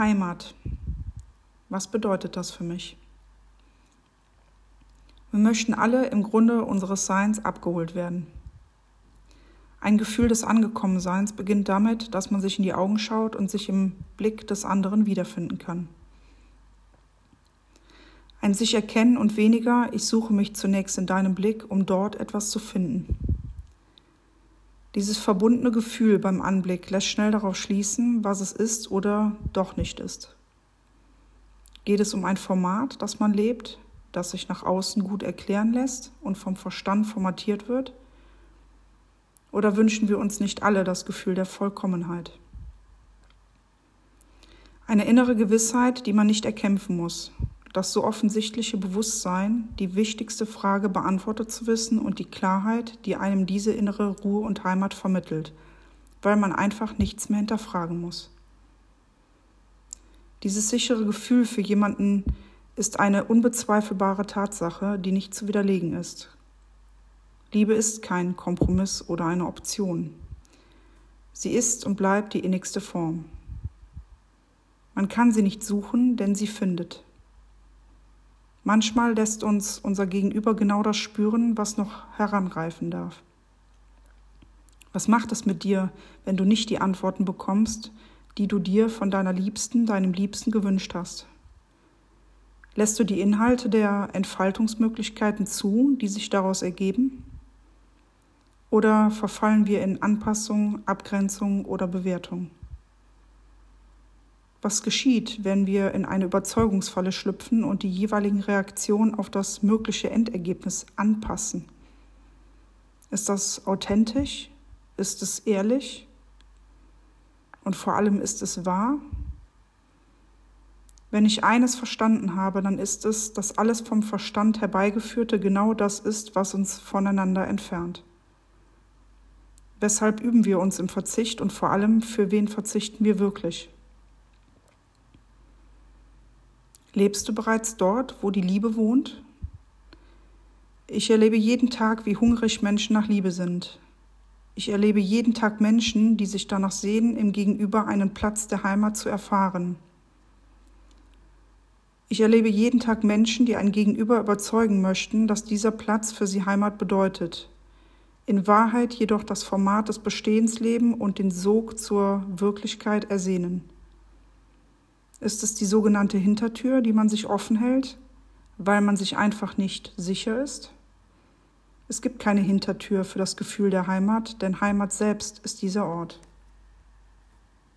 Heimat. Was bedeutet das für mich? Wir möchten alle im Grunde unseres Seins abgeholt werden. Ein Gefühl des Angekommenseins beginnt damit, dass man sich in die Augen schaut und sich im Blick des anderen wiederfinden kann. Ein sich erkennen und weniger, ich suche mich zunächst in deinem Blick, um dort etwas zu finden. Dieses verbundene Gefühl beim Anblick lässt schnell darauf schließen, was es ist oder doch nicht ist. Geht es um ein Format, das man lebt, das sich nach außen gut erklären lässt und vom Verstand formatiert wird? Oder wünschen wir uns nicht alle das Gefühl der Vollkommenheit? Eine innere Gewissheit, die man nicht erkämpfen muss, das so offensichtliche Bewusstsein, die wichtigste Frage beantwortet zu wissen und die Klarheit, die einem diese innere Ruhe und Heimat vermittelt, weil man einfach nichts mehr hinterfragen muss. Dieses sichere Gefühl für jemanden ist eine unbezweifelbare Tatsache, die nicht zu widerlegen ist. Liebe ist kein Kompromiss oder eine Option. Sie ist und bleibt die innigste Form. Man kann sie nicht suchen, denn sie findet. Manchmal lässt uns unser Gegenüber genau das spüren, was noch heranreifen darf. Was macht es mit dir, wenn du nicht die Antworten bekommst, die du dir von deiner Liebsten, deinem Liebsten gewünscht hast? Lässt du die Inhalte der Entfaltungsmöglichkeiten zu, die sich daraus ergeben? Oder verfallen wir in Anpassung, Abgrenzung oder Bewertung? Was geschieht, wenn wir in eine Überzeugungsfalle schlüpfen und die jeweiligen Reaktionen auf das mögliche Endergebnis anpassen? Ist das authentisch? Ist es ehrlich? Und vor allem ist es wahr? Wenn ich eines verstanden habe, dann ist es, dass alles vom Verstand herbeigeführte genau das ist, was uns voneinander entfernt. Weshalb üben wir uns im Verzicht und vor allem, für wen verzichten wir wirklich? Lebst du bereits dort, wo die Liebe wohnt? Ich erlebe jeden Tag, wie hungrig Menschen nach Liebe sind. Ich erlebe jeden Tag Menschen, die sich danach sehen, im Gegenüber einen Platz der Heimat zu erfahren. Ich erlebe jeden Tag Menschen, die ein Gegenüber überzeugen möchten, dass dieser Platz für sie Heimat bedeutet. In Wahrheit jedoch das Format des Bestehens leben und den Sog zur Wirklichkeit ersehnen. Ist es die sogenannte Hintertür, die man sich offen hält, weil man sich einfach nicht sicher ist? Es gibt keine Hintertür für das Gefühl der Heimat, denn Heimat selbst ist dieser Ort.